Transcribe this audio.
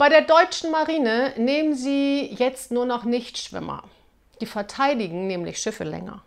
Bei der deutschen Marine nehmen sie jetzt nur noch Nichtschwimmer. Die verteidigen nämlich Schiffe länger.